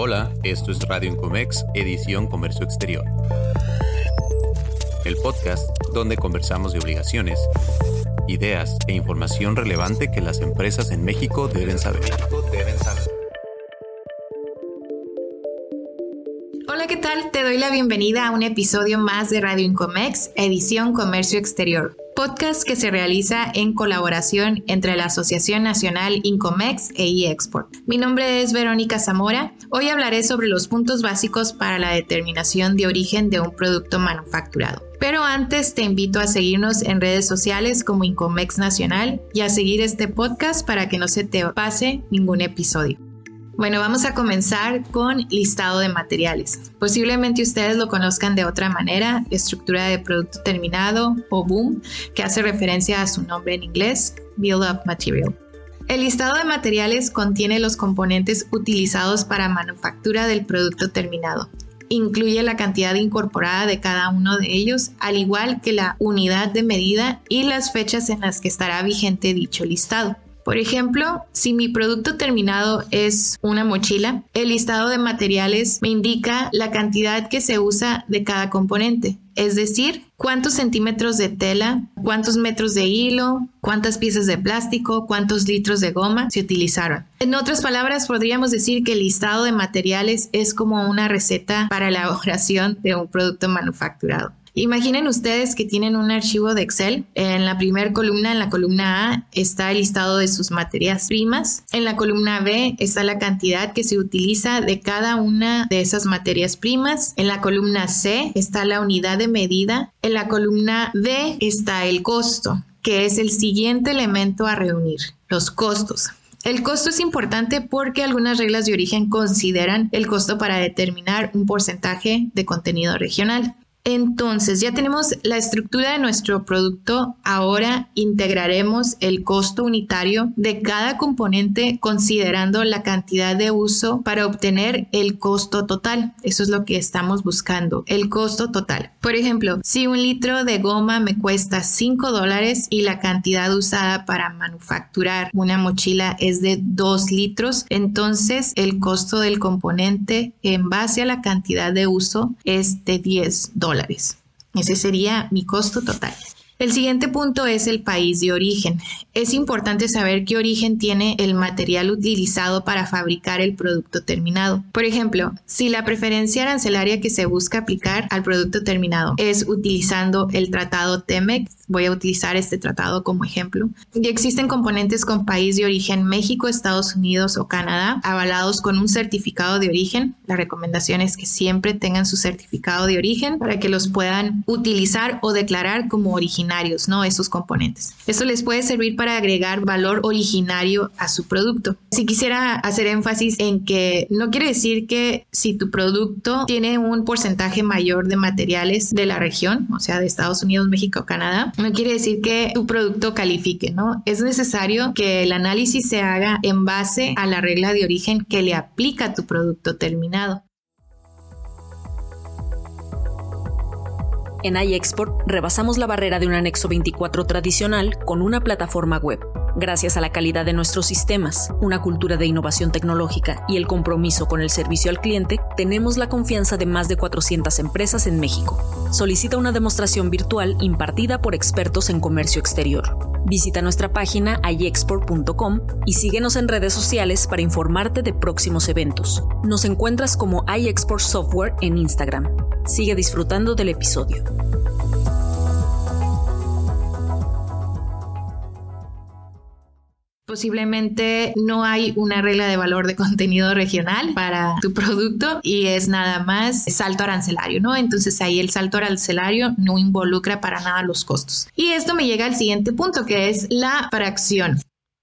Hola, esto es Radio Incomex, edición Comercio Exterior. El podcast donde conversamos de obligaciones, ideas e información relevante que las empresas en México deben saber. Hola, ¿qué tal? Te doy la bienvenida a un episodio más de Radio Incomex, edición Comercio Exterior podcast que se realiza en colaboración entre la Asociación Nacional Incomex e eExport. Mi nombre es Verónica Zamora. Hoy hablaré sobre los puntos básicos para la determinación de origen de un producto manufacturado. Pero antes te invito a seguirnos en redes sociales como Incomex Nacional y a seguir este podcast para que no se te pase ningún episodio. Bueno, vamos a comenzar con listado de materiales. Posiblemente ustedes lo conozcan de otra manera, estructura de producto terminado o BOOM, que hace referencia a su nombre en inglés, Build Up Material. El listado de materiales contiene los componentes utilizados para manufactura del producto terminado. Incluye la cantidad incorporada de cada uno de ellos, al igual que la unidad de medida y las fechas en las que estará vigente dicho listado. Por ejemplo, si mi producto terminado es una mochila, el listado de materiales me indica la cantidad que se usa de cada componente, es decir, cuántos centímetros de tela, cuántos metros de hilo, cuántas piezas de plástico, cuántos litros de goma se utilizaron. En otras palabras, podríamos decir que el listado de materiales es como una receta para la elaboración de un producto manufacturado. Imaginen ustedes que tienen un archivo de Excel. En la primera columna, en la columna A, está el listado de sus materias primas. En la columna B está la cantidad que se utiliza de cada una de esas materias primas. En la columna C está la unidad de medida. En la columna D está el costo, que es el siguiente elemento a reunir, los costos. El costo es importante porque algunas reglas de origen consideran el costo para determinar un porcentaje de contenido regional. Entonces, ya tenemos la estructura de nuestro producto. Ahora integraremos el costo unitario de cada componente considerando la cantidad de uso para obtener el costo total. Eso es lo que estamos buscando, el costo total. Por ejemplo, si un litro de goma me cuesta 5 dólares y la cantidad usada para manufacturar una mochila es de 2 litros, entonces el costo del componente en base a la cantidad de uso es de 10 dólares. Ese sería mi costo total. El siguiente punto es el país de origen. Es importante saber qué origen tiene el material utilizado para fabricar el producto terminado. Por ejemplo, si la preferencia arancelaria que se busca aplicar al producto terminado es utilizando el tratado TEMEC, voy a utilizar este tratado como ejemplo, y existen componentes con país de origen México, Estados Unidos o Canadá, avalados con un certificado de origen. La recomendación es que siempre tengan su certificado de origen para que los puedan utilizar o declarar como originales ¿no? Esos componentes. Esto les puede servir para agregar valor originario a su producto. Si quisiera hacer énfasis en que no quiere decir que si tu producto tiene un porcentaje mayor de materiales de la región, o sea, de Estados Unidos, México, Canadá, no quiere decir que tu producto califique, ¿no? Es necesario que el análisis se haga en base a la regla de origen que le aplica a tu producto terminado. En iExport rebasamos la barrera de un anexo 24 tradicional con una plataforma web. Gracias a la calidad de nuestros sistemas, una cultura de innovación tecnológica y el compromiso con el servicio al cliente, tenemos la confianza de más de 400 empresas en México. Solicita una demostración virtual impartida por expertos en comercio exterior. Visita nuestra página iexport.com y síguenos en redes sociales para informarte de próximos eventos. Nos encuentras como iExport Software en Instagram. Sigue disfrutando del episodio. Posiblemente no hay una regla de valor de contenido regional para tu producto y es nada más salto arancelario, ¿no? Entonces ahí el salto arancelario no involucra para nada los costos. Y esto me llega al siguiente punto que es la fracción.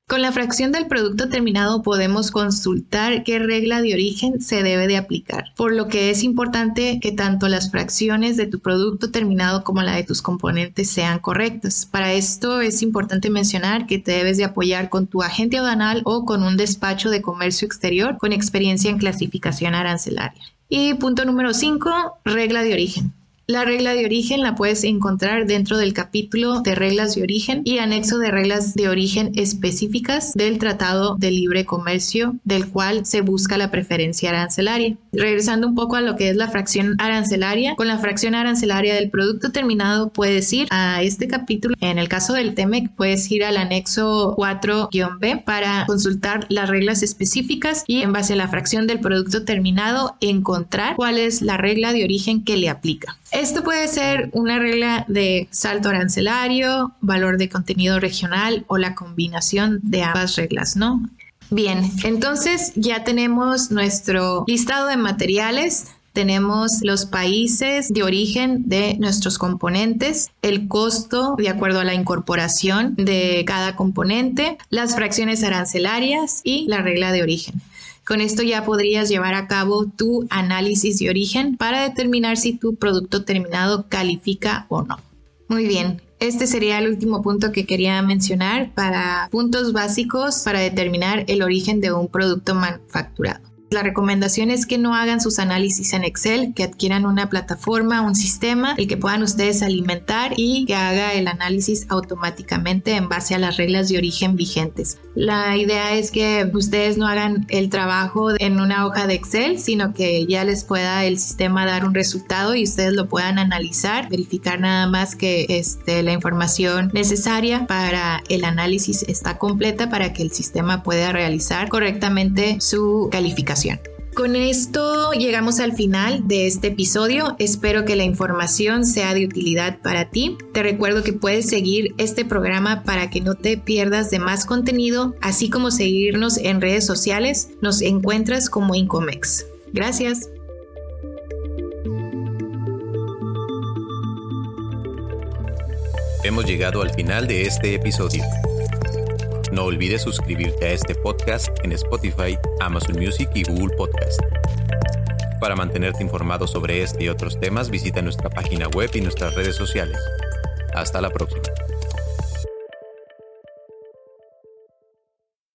Con la fracción del producto terminado podemos consultar qué regla de origen se debe de aplicar, por lo que es importante que tanto las fracciones de tu producto terminado como la de tus componentes sean correctas. Para esto es importante mencionar que te debes de apoyar con tu agente aduanal o con un despacho de comercio exterior con experiencia en clasificación arancelaria. Y punto número 5, regla de origen. La regla de origen la puedes encontrar dentro del capítulo de reglas de origen y anexo de reglas de origen específicas del Tratado de Libre Comercio del cual se busca la preferencia arancelaria. Regresando un poco a lo que es la fracción arancelaria, con la fracción arancelaria del producto terminado puedes ir a este capítulo. En el caso del TEMEC puedes ir al anexo 4-B para consultar las reglas específicas y en base a la fracción del producto terminado encontrar cuál es la regla de origen que le aplica. Esto puede ser una regla de salto arancelario, valor de contenido regional o la combinación de ambas reglas, ¿no? Bien, entonces ya tenemos nuestro listado de materiales, tenemos los países de origen de nuestros componentes, el costo de acuerdo a la incorporación de cada componente, las fracciones arancelarias y la regla de origen. Con esto ya podrías llevar a cabo tu análisis de origen para determinar si tu producto terminado califica o no. Muy bien, este sería el último punto que quería mencionar para puntos básicos para determinar el origen de un producto manufacturado. La recomendación es que no hagan sus análisis en Excel, que adquieran una plataforma, un sistema, el que puedan ustedes alimentar y que haga el análisis automáticamente en base a las reglas de origen vigentes. La idea es que ustedes no hagan el trabajo en una hoja de Excel, sino que ya les pueda el sistema dar un resultado y ustedes lo puedan analizar, verificar nada más que este, la información necesaria para el análisis está completa para que el sistema pueda realizar correctamente su calificación. Con esto llegamos al final de este episodio. Espero que la información sea de utilidad para ti. Te recuerdo que puedes seguir este programa para que no te pierdas de más contenido, así como seguirnos en redes sociales. Nos encuentras como Incomex. Gracias. Hemos llegado al final de este episodio. No olvides suscribirte a este podcast en Spotify, Amazon Music y Google Podcast. Para mantenerte informado sobre este y otros temas, visita nuestra página web y nuestras redes sociales. Hasta la próxima.